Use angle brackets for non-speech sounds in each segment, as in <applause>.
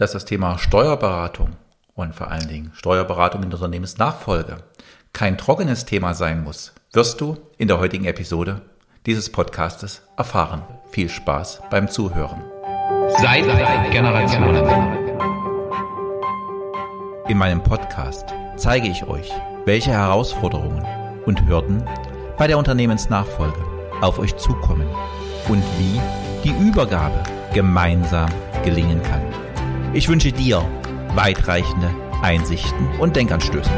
dass das Thema Steuerberatung und vor allen Dingen Steuerberatung in der Unternehmensnachfolge kein trockenes Thema sein muss, wirst du in der heutigen Episode dieses Podcastes erfahren. Viel Spaß beim Zuhören. Seit Generationen. In meinem Podcast zeige ich euch, welche Herausforderungen und Hürden bei der Unternehmensnachfolge auf euch zukommen und wie die Übergabe gemeinsam gelingen kann. Ich wünsche dir weitreichende Einsichten und Denkanstöße.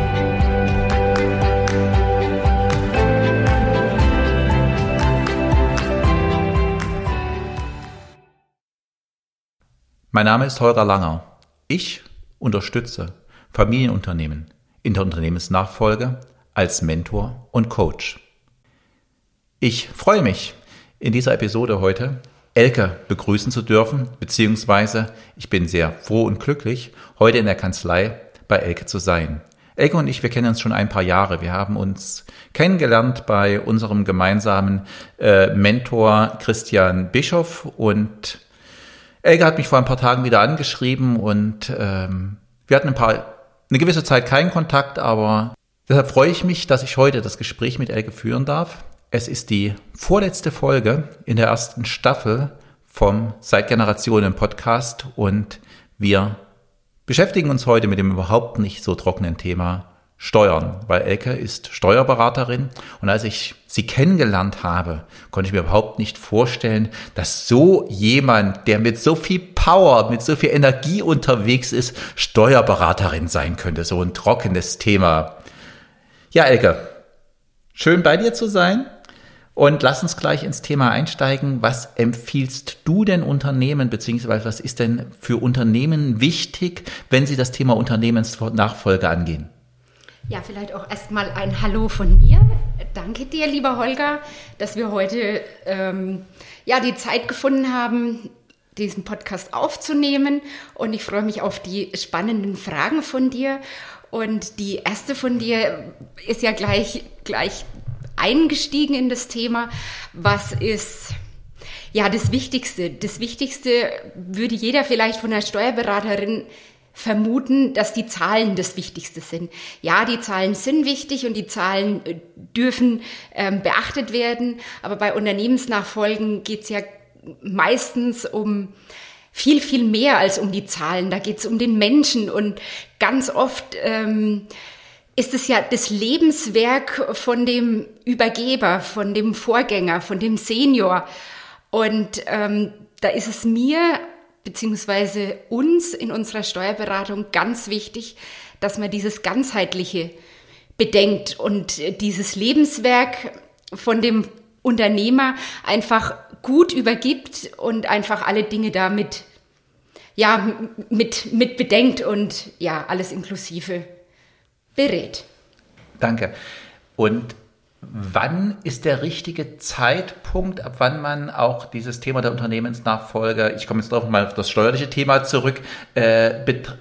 Mein Name ist Holger Langer. Ich unterstütze Familienunternehmen in der Unternehmensnachfolge als Mentor und Coach. Ich freue mich, in dieser Episode heute Elke begrüßen zu dürfen, beziehungsweise ich bin sehr froh und glücklich, heute in der Kanzlei bei Elke zu sein. Elke und ich, wir kennen uns schon ein paar Jahre. Wir haben uns kennengelernt bei unserem gemeinsamen äh, Mentor Christian Bischoff und Elke hat mich vor ein paar Tagen wieder angeschrieben und ähm, wir hatten ein paar, eine gewisse Zeit keinen Kontakt, aber deshalb freue ich mich, dass ich heute das Gespräch mit Elke führen darf. Es ist die vorletzte Folge in der ersten Staffel vom Seit Generationen Podcast und wir beschäftigen uns heute mit dem überhaupt nicht so trockenen Thema Steuern, weil Elke ist Steuerberaterin und als ich sie kennengelernt habe, konnte ich mir überhaupt nicht vorstellen, dass so jemand, der mit so viel Power, mit so viel Energie unterwegs ist, Steuerberaterin sein könnte. So ein trockenes Thema. Ja, Elke, schön bei dir zu sein. Und lass uns gleich ins Thema einsteigen. Was empfiehlst du denn Unternehmen, beziehungsweise was ist denn für Unternehmen wichtig, wenn sie das Thema Unternehmensnachfolge angehen? Ja, vielleicht auch erstmal ein Hallo von mir. Danke dir, lieber Holger, dass wir heute ähm, ja, die Zeit gefunden haben, diesen Podcast aufzunehmen. Und ich freue mich auf die spannenden Fragen von dir. Und die erste von dir ist ja gleich, gleich eingestiegen in das Thema. Was ist ja das Wichtigste? Das Wichtigste würde jeder vielleicht von einer Steuerberaterin vermuten, dass die Zahlen das Wichtigste sind. Ja, die Zahlen sind wichtig und die Zahlen äh, dürfen ähm, beachtet werden, aber bei Unternehmensnachfolgen geht es ja meistens um viel, viel mehr als um die Zahlen. Da geht es um den Menschen und ganz oft ähm, ist es ja das Lebenswerk von dem Übergeber, von dem Vorgänger, von dem Senior. Und ähm, da ist es mir beziehungsweise uns in unserer Steuerberatung ganz wichtig, dass man dieses ganzheitliche bedenkt und dieses Lebenswerk von dem Unternehmer einfach gut übergibt und einfach alle Dinge damit ja mit mit bedenkt und ja alles inklusive berät. Danke. Und wann ist der richtige Zeitpunkt, ab wann man auch dieses Thema der Unternehmensnachfolge, ich komme jetzt doch mal auf das steuerliche Thema zurück, äh,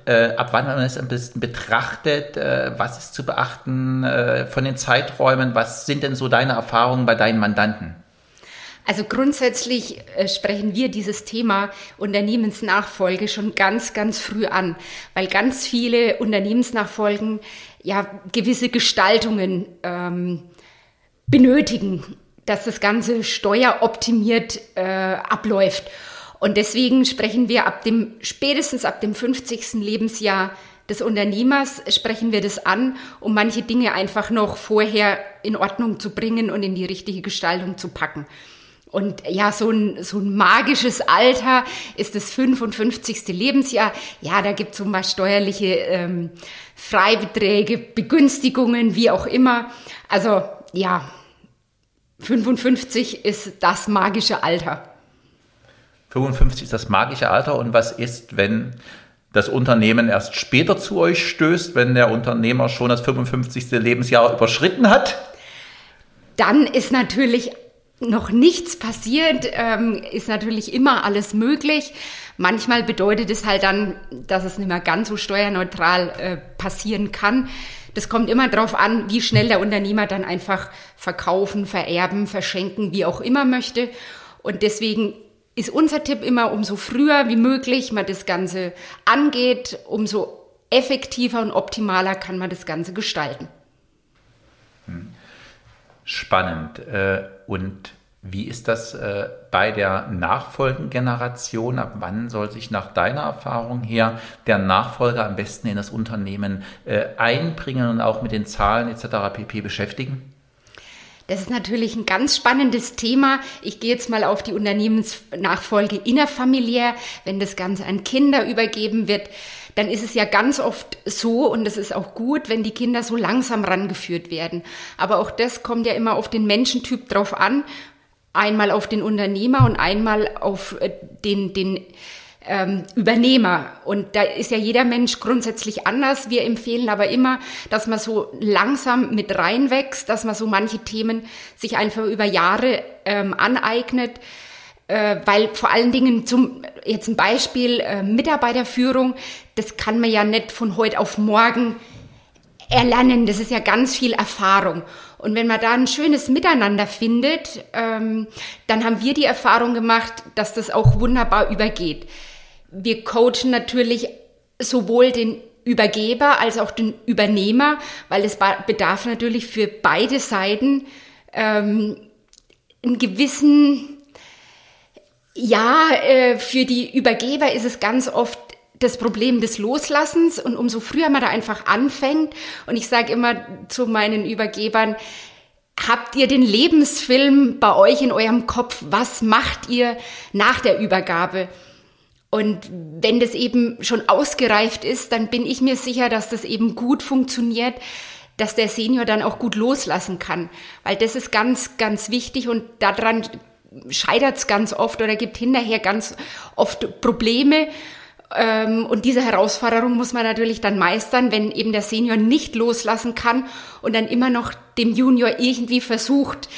äh, ab wann man es am besten betrachtet, äh, was ist zu beachten äh, von den Zeiträumen, was sind denn so deine Erfahrungen bei deinen Mandanten? Also grundsätzlich äh, sprechen wir dieses Thema Unternehmensnachfolge schon ganz, ganz früh an, weil ganz viele Unternehmensnachfolgen ja gewisse Gestaltungen ähm, benötigen, dass das Ganze steueroptimiert äh, abläuft. Und deswegen sprechen wir ab dem spätestens ab dem 50. Lebensjahr des Unternehmers sprechen wir das an, um manche Dinge einfach noch vorher in Ordnung zu bringen und in die richtige Gestaltung zu packen. Und ja, so ein, so ein magisches Alter ist das 55. Lebensjahr. Ja, da gibt es zum Beispiel steuerliche ähm, Freibeträge, Begünstigungen, wie auch immer. Also ja, 55 ist das magische Alter. 55 ist das magische Alter. Und was ist, wenn das Unternehmen erst später zu euch stößt, wenn der Unternehmer schon das 55. Lebensjahr überschritten hat? Dann ist natürlich noch nichts passiert, ähm, ist natürlich immer alles möglich. Manchmal bedeutet es halt dann, dass es nicht mehr ganz so steuerneutral äh, passieren kann. Das kommt immer darauf an, wie schnell der Unternehmer dann einfach verkaufen, vererben, verschenken, wie auch immer möchte. Und deswegen ist unser Tipp immer, umso früher wie möglich man das Ganze angeht, umso effektiver und optimaler kann man das Ganze gestalten. Spannend. Äh, und wie ist das äh, bei der nachfolgenden Generation? Ab wann soll sich nach deiner Erfahrung her der Nachfolger am besten in das Unternehmen äh, einbringen und auch mit den Zahlen etc. pp. beschäftigen? Das ist natürlich ein ganz spannendes Thema. Ich gehe jetzt mal auf die Unternehmensnachfolge innerfamiliär. Wenn das Ganze an Kinder übergeben wird, dann ist es ja ganz oft so, und das ist auch gut, wenn die Kinder so langsam rangeführt werden. Aber auch das kommt ja immer auf den Menschentyp drauf an einmal auf den Unternehmer und einmal auf äh, den, den ähm, Übernehmer. Und da ist ja jeder Mensch grundsätzlich anders. Wir empfehlen aber immer, dass man so langsam mit reinwächst, dass man so manche Themen sich einfach über Jahre ähm, aneignet. Äh, weil vor allen Dingen zum, jetzt ein Beispiel, äh, Mitarbeiterführung, das kann man ja nicht von heute auf morgen erlernen. Das ist ja ganz viel Erfahrung. Und wenn man da ein schönes Miteinander findet, ähm, dann haben wir die Erfahrung gemacht, dass das auch wunderbar übergeht. Wir coachen natürlich sowohl den Übergeber als auch den Übernehmer, weil es bedarf natürlich für beide Seiten ähm, einen gewissen, ja, äh, für die Übergeber ist es ganz oft das Problem des Loslassens und umso früher man da einfach anfängt und ich sage immer zu meinen Übergebern, habt ihr den Lebensfilm bei euch in eurem Kopf, was macht ihr nach der Übergabe? Und wenn das eben schon ausgereift ist, dann bin ich mir sicher, dass das eben gut funktioniert, dass der Senior dann auch gut loslassen kann. Weil das ist ganz, ganz wichtig und daran scheitert es ganz oft oder gibt hinterher ganz oft Probleme. Ähm, und diese Herausforderung muss man natürlich dann meistern, wenn eben der Senior nicht loslassen kann und dann immer noch dem Junior irgendwie versucht,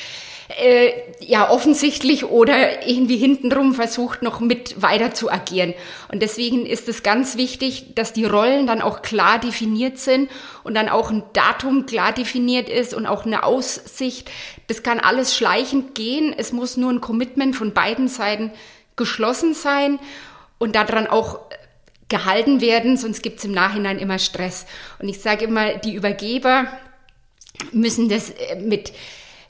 äh, ja offensichtlich oder irgendwie hintenrum versucht, noch mit weiter zu agieren. Und deswegen ist es ganz wichtig, dass die Rollen dann auch klar definiert sind und dann auch ein Datum klar definiert ist und auch eine Aussicht. Das kann alles schleichend gehen. Es muss nur ein Commitment von beiden Seiten geschlossen sein und daran auch gehalten werden, sonst gibt es im Nachhinein immer Stress. Und ich sage immer, die Übergeber müssen das äh, mit,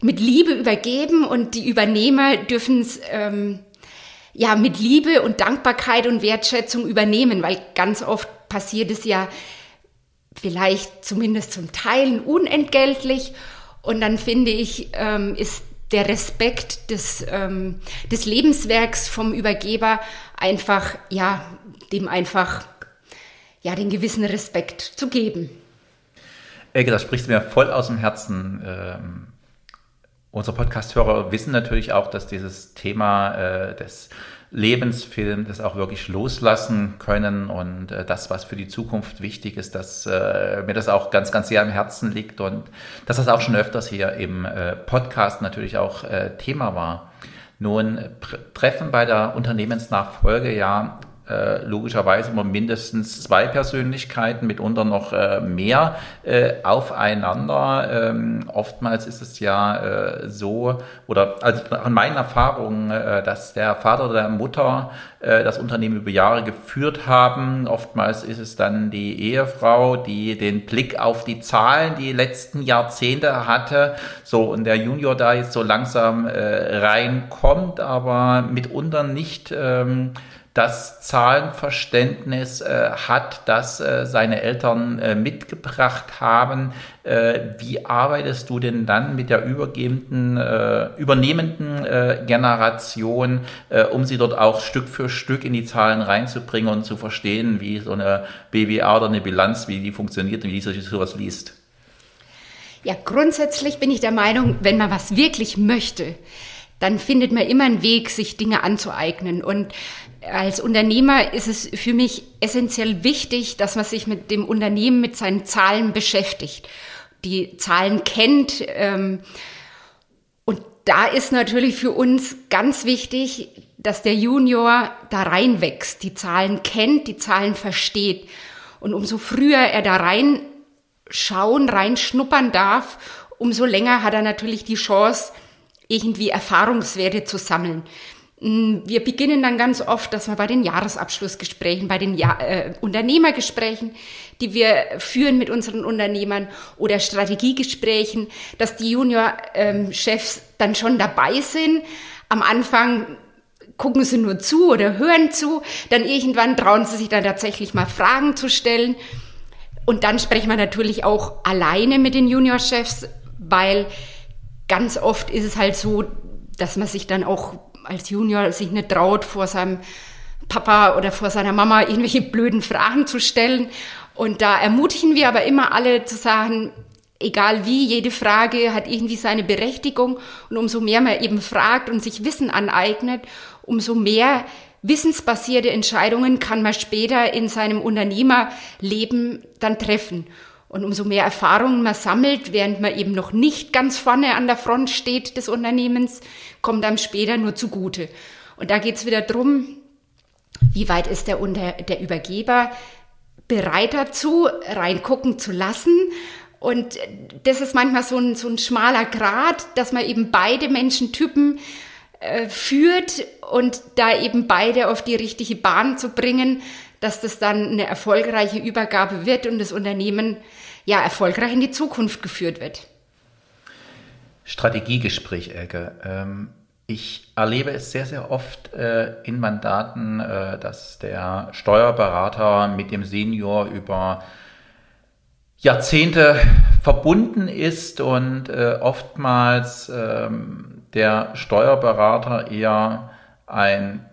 mit Liebe übergeben und die Übernehmer dürfen es ähm, ja mit Liebe und Dankbarkeit und Wertschätzung übernehmen, weil ganz oft passiert es ja vielleicht zumindest zum Teil unentgeltlich. Und dann finde ich, ähm, ist der Respekt des, ähm, des Lebenswerks vom Übergeber einfach, ja, dem einfach ja, den gewissen Respekt zu geben. Elke, das sprichst du mir voll aus dem Herzen. Ähm, unsere Podcast-Hörer wissen natürlich auch, dass dieses Thema äh, des Lebensfilms das auch wirklich loslassen können und äh, das, was für die Zukunft wichtig ist, dass äh, mir das auch ganz, ganz sehr am Herzen liegt und dass das auch schon öfters hier im äh, Podcast natürlich auch äh, Thema war. Nun treffen bei der Unternehmensnachfolge ja äh, logischerweise immer mindestens zwei Persönlichkeiten, mitunter noch äh, mehr äh, aufeinander. Ähm, oftmals ist es ja äh, so, oder also an meinen Erfahrungen, äh, dass der Vater oder der Mutter das Unternehmen über Jahre geführt haben. Oftmals ist es dann die Ehefrau, die den Blick auf die Zahlen die letzten Jahrzehnte hatte. So, und der Junior da jetzt so langsam reinkommt, aber mitunter nicht ähm, das Zahlenverständnis äh, hat, das äh, seine Eltern äh, mitgebracht haben. Äh, wie arbeitest du denn dann mit der übergebenden, äh, übernehmenden äh, Generation, um sie dort auch Stück für Stück in die Zahlen reinzubringen und zu verstehen, wie so eine BWA oder eine Bilanz, wie die funktioniert und wie sich sowas liest? Ja, grundsätzlich bin ich der Meinung, wenn man was wirklich möchte, dann findet man immer einen Weg, sich Dinge anzueignen. Und als Unternehmer ist es für mich essentiell wichtig, dass man sich mit dem Unternehmen, mit seinen Zahlen beschäftigt, die Zahlen kennt. Ähm, und da ist natürlich für uns ganz wichtig, dass der Junior da reinwächst, die Zahlen kennt, die Zahlen versteht. Und umso früher er da reinschauen, reinschnuppern darf, umso länger hat er natürlich die Chance, irgendwie Erfahrungswerte zu sammeln. Mm, wir beginnen dann ganz oft, dass wir bei den Jahresabschlussgesprächen, bei den ja äh, Unternehmergesprächen, die wir führen mit unseren Unternehmern oder Strategiegesprächen, dass die Junior-Chefs ähm, dann schon dabei sind. Am Anfang gucken sie nur zu oder hören zu, dann irgendwann trauen sie sich dann tatsächlich mal Fragen zu stellen. Und dann sprechen wir natürlich auch alleine mit den Juniorchefs, weil ganz oft ist es halt so, dass man sich dann auch als Junior sich nicht traut, vor seinem Papa oder vor seiner Mama irgendwelche blöden Fragen zu stellen. Und da ermutigen wir aber immer alle zu sagen, egal wie, jede Frage hat irgendwie seine Berechtigung. Und umso mehr man eben fragt und sich Wissen aneignet, umso mehr wissensbasierte Entscheidungen kann man später in seinem Unternehmerleben dann treffen. Und umso mehr Erfahrungen man sammelt, während man eben noch nicht ganz vorne an der Front steht des Unternehmens, kommt einem später nur zugute. Und da geht es wieder drum, wie weit ist der, Unter der Übergeber bereit dazu, reingucken zu lassen. Und das ist manchmal so ein, so ein schmaler Grad, dass man eben beide Menschentypen äh, führt und da eben beide auf die richtige Bahn zu bringen, dass das dann eine erfolgreiche Übergabe wird und das Unternehmen ja erfolgreich in die Zukunft geführt wird. Strategiegespräch, Elke. Ähm, ich erlebe es sehr, sehr oft äh, in Mandaten, äh, dass der Steuerberater mit dem Senior über Jahrzehnte verbunden ist und äh, oftmals ähm, der Steuerberater eher ein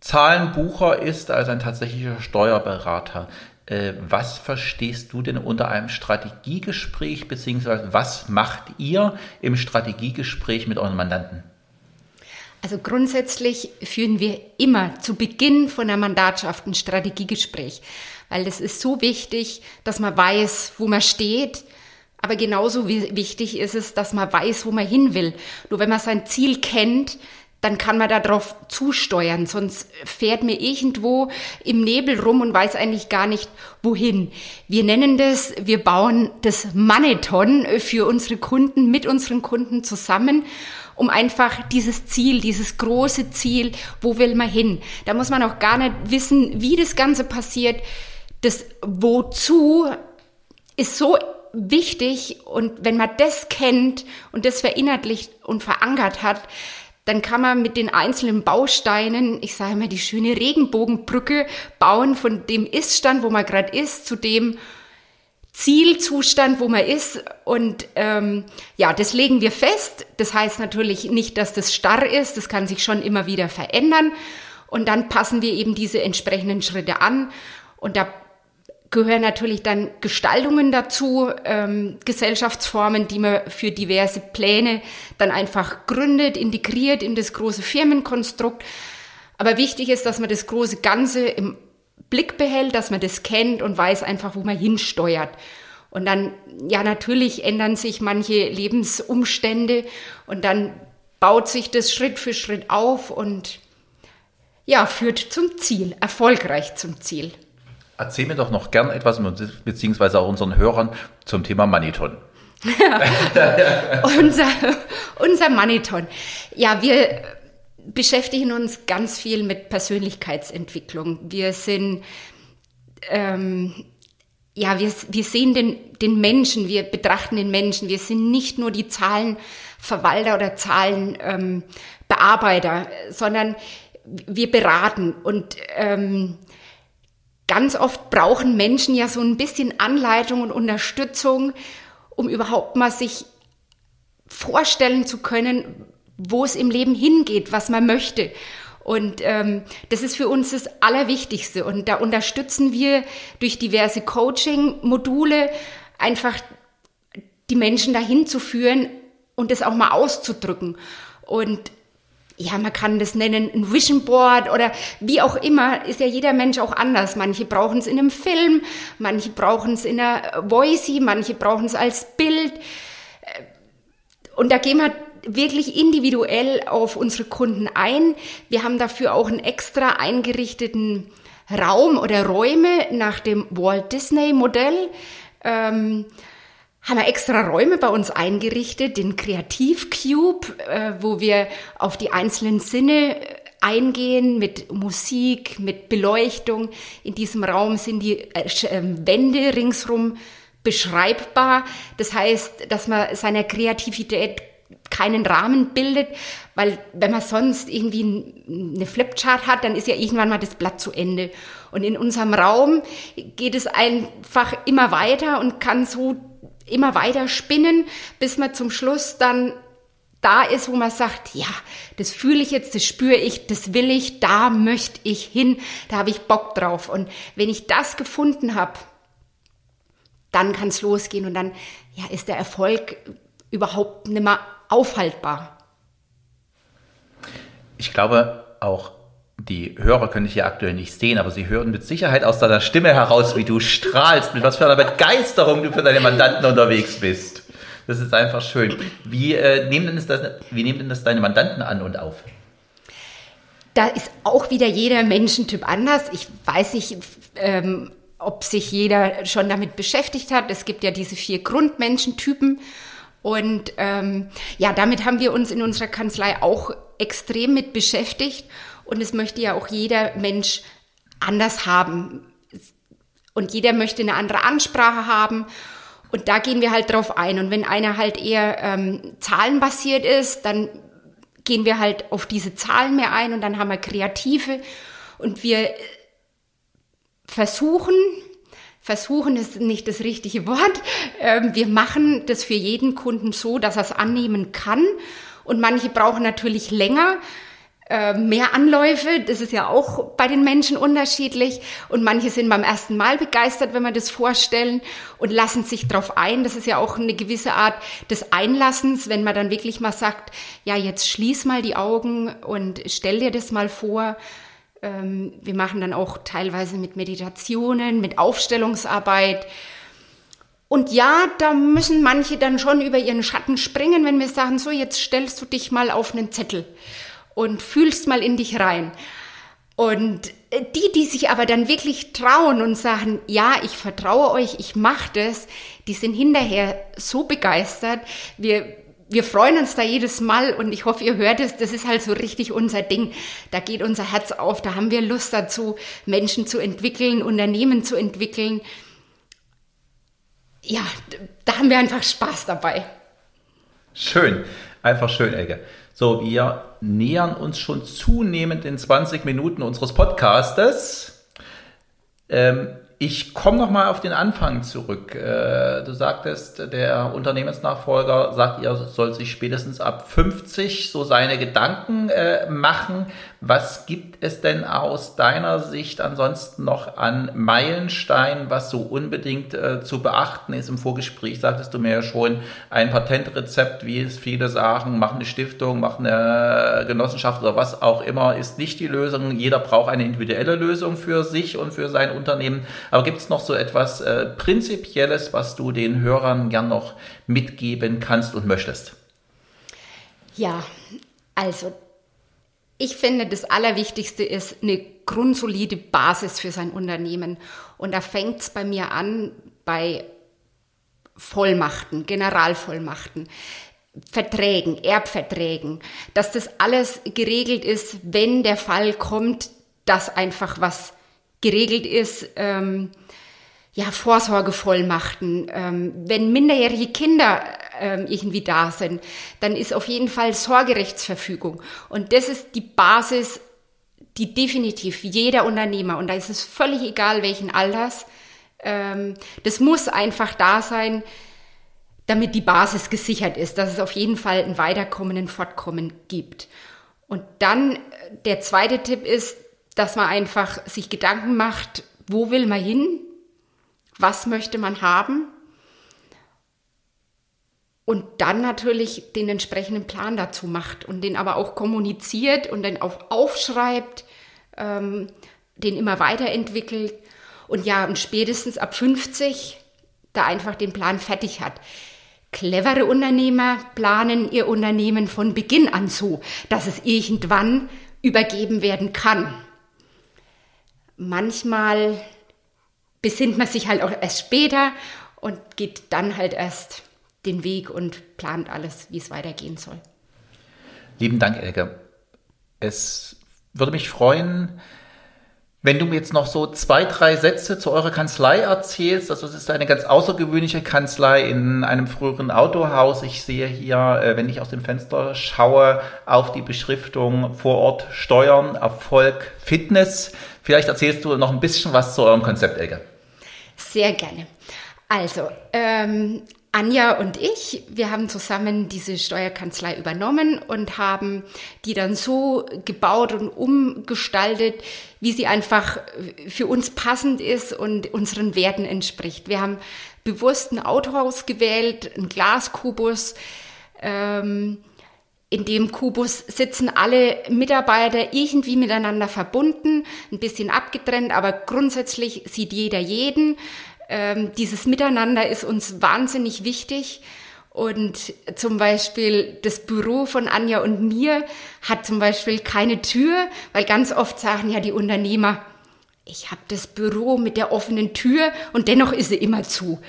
Zahlenbucher ist als ein tatsächlicher Steuerberater. Äh, was verstehst du denn unter einem Strategiegespräch, beziehungsweise was macht ihr im Strategiegespräch mit euren Mandanten? Also grundsätzlich führen wir immer zu Beginn von der Mandatschaft ein Strategiegespräch, weil es ist so wichtig, dass man weiß, wo man steht, aber genauso wichtig ist es, dass man weiß, wo man hin will. Nur wenn man sein Ziel kennt, dann kann man darauf zusteuern. Sonst fährt mir irgendwo im Nebel rum und weiß eigentlich gar nicht, wohin. Wir nennen das, wir bauen das Maneton für unsere Kunden, mit unseren Kunden zusammen um einfach dieses Ziel, dieses große Ziel, wo will man hin? Da muss man auch gar nicht wissen, wie das Ganze passiert. Das Wozu ist so wichtig und wenn man das kennt und das verinnerlicht und verankert hat, dann kann man mit den einzelnen Bausteinen, ich sage mal, die schöne Regenbogenbrücke bauen von dem Iststand, wo man gerade ist, zu dem Zielzustand, wo man ist. Und ähm, ja, das legen wir fest. Das heißt natürlich nicht, dass das starr ist. Das kann sich schon immer wieder verändern. Und dann passen wir eben diese entsprechenden Schritte an. Und da gehören natürlich dann Gestaltungen dazu, ähm, Gesellschaftsformen, die man für diverse Pläne dann einfach gründet, integriert in das große Firmenkonstrukt. Aber wichtig ist, dass man das große Ganze im Blick behält, dass man das kennt und weiß einfach, wo man hinsteuert. Und dann, ja, natürlich ändern sich manche Lebensumstände und dann baut sich das Schritt für Schritt auf und ja, führt zum Ziel, erfolgreich zum Ziel. Erzähl mir doch noch gern etwas, beziehungsweise auch unseren Hörern zum Thema Maniton. <laughs> unser, unser Maniton. Ja, wir beschäftigen uns ganz viel mit Persönlichkeitsentwicklung. Wir sind, ähm, ja, wir, wir sehen den, den Menschen, wir betrachten den Menschen. Wir sind nicht nur die Zahlenverwalter oder Zahlenbearbeiter, ähm, sondern wir beraten und ähm, ganz oft brauchen Menschen ja so ein bisschen Anleitung und Unterstützung, um überhaupt mal sich vorstellen zu können, wo es im Leben hingeht, was man möchte. Und ähm, das ist für uns das Allerwichtigste. Und da unterstützen wir durch diverse Coaching-Module einfach die Menschen dahin zu führen und das auch mal auszudrücken. Und ja, man kann das nennen, ein Vision Board oder wie auch immer, ist ja jeder Mensch auch anders. Manche brauchen es in einem Film, manche brauchen es in einer Voice, manche brauchen es als Bild. Und da gehen wir wirklich individuell auf unsere Kunden ein. Wir haben dafür auch einen extra eingerichteten Raum oder Räume nach dem Walt Disney Modell. Ähm, haben wir extra Räume bei uns eingerichtet, den Kreativcube, äh, wo wir auf die einzelnen Sinne äh, eingehen mit Musik, mit Beleuchtung. In diesem Raum sind die äh, ähm, Wände ringsrum beschreibbar. Das heißt, dass man seiner Kreativität keinen Rahmen bildet, weil wenn man sonst irgendwie eine Flipchart hat, dann ist ja irgendwann mal das Blatt zu Ende. Und in unserem Raum geht es einfach immer weiter und kann so immer weiter spinnen, bis man zum Schluss dann da ist, wo man sagt, ja, das fühle ich jetzt, das spüre ich, das will ich, da möchte ich hin, da habe ich Bock drauf. Und wenn ich das gefunden habe, dann kann es losgehen und dann ja, ist der Erfolg überhaupt nicht mehr aufhaltbar. Ich glaube auch die Hörer können dich ja aktuell nicht sehen, aber sie hören mit Sicherheit aus deiner Stimme heraus, wie du strahlst, mit was für einer Begeisterung du für deine Mandanten unterwegs bist. Das ist einfach schön. Wie, äh, nehmen denn das, wie nehmen denn das deine Mandanten an und auf? Da ist auch wieder jeder Menschentyp anders. Ich weiß nicht, ähm, ob sich jeder schon damit beschäftigt hat. Es gibt ja diese vier Grundmenschentypen. Und ähm, ja, damit haben wir uns in unserer Kanzlei auch extrem mit beschäftigt. Und es möchte ja auch jeder Mensch anders haben. Und jeder möchte eine andere Ansprache haben. Und da gehen wir halt drauf ein. Und wenn einer halt eher ähm, zahlenbasiert ist, dann gehen wir halt auf diese Zahlen mehr ein und dann haben wir Kreative. Und wir versuchen, versuchen ist nicht das richtige Wort, ähm, wir machen das für jeden Kunden so, dass er es annehmen kann. Und manche brauchen natürlich länger. Äh, mehr Anläufe. Das ist ja auch bei den Menschen unterschiedlich. Und manche sind beim ersten Mal begeistert, wenn wir das vorstellen und lassen sich drauf ein. Das ist ja auch eine gewisse Art des Einlassens, wenn man dann wirklich mal sagt, ja, jetzt schließ mal die Augen und stell dir das mal vor. Ähm, wir machen dann auch teilweise mit Meditationen, mit Aufstellungsarbeit. Und ja, da müssen manche dann schon über ihren Schatten springen, wenn wir sagen, so, jetzt stellst du dich mal auf einen Zettel und fühlst mal in dich rein. Und die, die sich aber dann wirklich trauen und sagen, ja, ich vertraue euch, ich mache das, die sind hinterher so begeistert. Wir, wir freuen uns da jedes Mal und ich hoffe, ihr hört es, das ist halt so richtig unser Ding. Da geht unser Herz auf, da haben wir Lust dazu, Menschen zu entwickeln, Unternehmen zu entwickeln. Ja, da haben wir einfach Spaß dabei. Schön, einfach schön, Elke. So, wir nähern uns schon zunehmend in 20 Minuten unseres Podcastes. Ähm, ich komme nochmal auf den Anfang zurück. Äh, du sagtest, der Unternehmensnachfolger sagt, er soll sich spätestens ab 50 so seine Gedanken äh, machen. Was gibt es denn aus deiner Sicht ansonsten noch an Meilensteinen, was so unbedingt äh, zu beachten ist? Im Vorgespräch sagtest du mir ja schon, ein Patentrezept, wie es viele sagen, mach eine Stiftung, mach eine Genossenschaft oder was auch immer, ist nicht die Lösung. Jeder braucht eine individuelle Lösung für sich und für sein Unternehmen. Aber gibt es noch so etwas äh, Prinzipielles, was du den Hörern gern noch mitgeben kannst und möchtest? Ja, also ich finde, das Allerwichtigste ist eine grundsolide Basis für sein Unternehmen. Und da fängt es bei mir an bei Vollmachten, Generalvollmachten. Verträgen, Erbverträgen, dass das alles geregelt ist, wenn der Fall kommt, dass einfach was geregelt ist, ähm, ja, Vorsorgevollmachten. Ähm, wenn minderjährige Kinder ähm, irgendwie da sind, dann ist auf jeden Fall Sorgerechtsverfügung. Und das ist die Basis, die definitiv jeder Unternehmer, und da ist es völlig egal, welchen Alters, ähm, das muss einfach da sein, damit die Basis gesichert ist, dass es auf jeden Fall ein Weiterkommen, ein Fortkommen gibt. Und dann äh, der zweite Tipp ist, dass man einfach sich Gedanken macht, wo will man hin? Was möchte man haben? Und dann natürlich den entsprechenden Plan dazu macht und den aber auch kommuniziert und dann auch aufschreibt, ähm, den immer weiterentwickelt und ja, und spätestens ab 50 da einfach den Plan fertig hat. Clevere Unternehmer planen ihr Unternehmen von Beginn an so, dass es irgendwann übergeben werden kann manchmal besinnt man sich halt auch erst später und geht dann halt erst den Weg und plant alles, wie es weitergehen soll. Lieben Dank, Elke. Es würde mich freuen, wenn du mir jetzt noch so zwei, drei Sätze zu eurer Kanzlei erzählst, also es ist eine ganz außergewöhnliche Kanzlei in einem früheren Autohaus. Ich sehe hier, äh, wenn ich aus dem Fenster schaue, auf die Beschriftung vor Ort Steuern, Erfolg, Fitness. Vielleicht erzählst du noch ein bisschen was zu eurem Konzept, Elke. Sehr gerne. Also, ähm, Anja und ich, wir haben zusammen diese Steuerkanzlei übernommen und haben die dann so gebaut und umgestaltet, wie sie einfach für uns passend ist und unseren Werten entspricht. Wir haben bewusst ein Autohaus gewählt, ein Glaskubus. Ähm, in dem Kubus sitzen alle Mitarbeiter irgendwie miteinander verbunden, ein bisschen abgetrennt, aber grundsätzlich sieht jeder jeden. Ähm, dieses Miteinander ist uns wahnsinnig wichtig. Und zum Beispiel das Büro von Anja und mir hat zum Beispiel keine Tür, weil ganz oft sagen ja die Unternehmer, ich habe das Büro mit der offenen Tür und dennoch ist sie immer zu.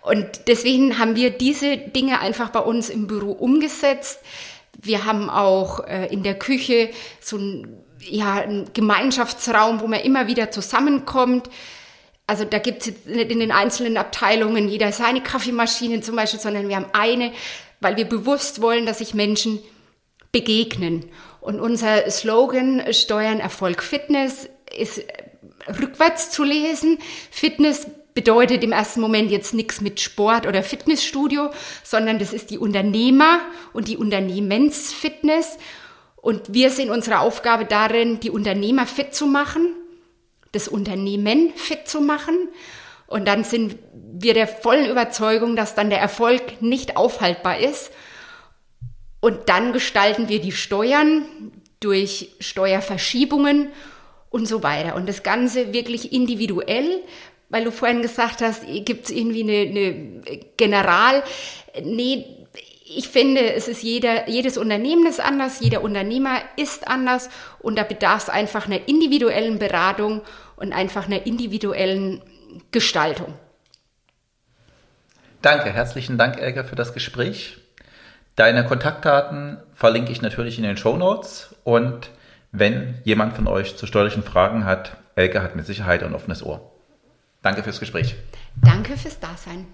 Und deswegen haben wir diese Dinge einfach bei uns im Büro umgesetzt. Wir haben auch äh, in der Küche so ein, ja, einen Gemeinschaftsraum, wo man immer wieder zusammenkommt also da gibt es nicht in den einzelnen Abteilungen jeder seine Kaffeemaschine zum Beispiel, sondern wir haben eine, weil wir bewusst wollen, dass sich Menschen begegnen. Und unser Slogan Steuern, Erfolg, Fitness ist rückwärts zu lesen. Fitness bedeutet im ersten Moment jetzt nichts mit Sport oder Fitnessstudio, sondern das ist die Unternehmer und die Unternehmensfitness. Und wir sehen unsere Aufgabe darin, die Unternehmer fit zu machen das Unternehmen fit zu machen. Und dann sind wir der vollen Überzeugung, dass dann der Erfolg nicht aufhaltbar ist. Und dann gestalten wir die Steuern durch Steuerverschiebungen und so weiter. Und das Ganze wirklich individuell, weil du vorhin gesagt hast, gibt es irgendwie eine, eine General. Nee, ich finde, es ist jeder, jedes Unternehmen ist anders, jeder Unternehmer ist anders und da bedarf es einfach einer individuellen Beratung und einfach einer individuellen Gestaltung. Danke, herzlichen Dank, Elke, für das Gespräch. Deine Kontaktdaten verlinke ich natürlich in den Show Notes und wenn jemand von euch zu steuerlichen Fragen hat, Elke hat mit Sicherheit ein offenes Ohr. Danke fürs Gespräch. Danke fürs Dasein.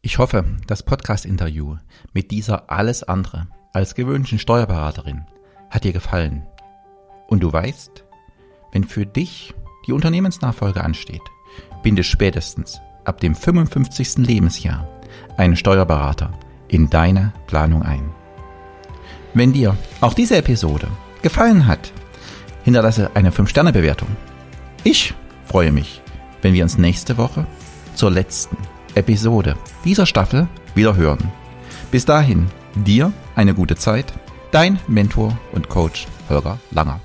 Ich hoffe, das Podcast-Interview mit dieser alles andere als gewöhnlichen Steuerberaterin hat dir gefallen. Und du weißt, wenn für dich die Unternehmensnachfolge ansteht, binde spätestens ab dem 55. Lebensjahr einen Steuerberater in deine Planung ein. Wenn dir auch diese Episode gefallen hat, hinterlasse eine 5-Sterne-Bewertung. Ich freue mich, wenn wir uns nächste Woche zur letzten Episode dieser Staffel wieder hören. Bis dahin, dir eine gute Zeit. Dein Mentor und Coach Holger Langer.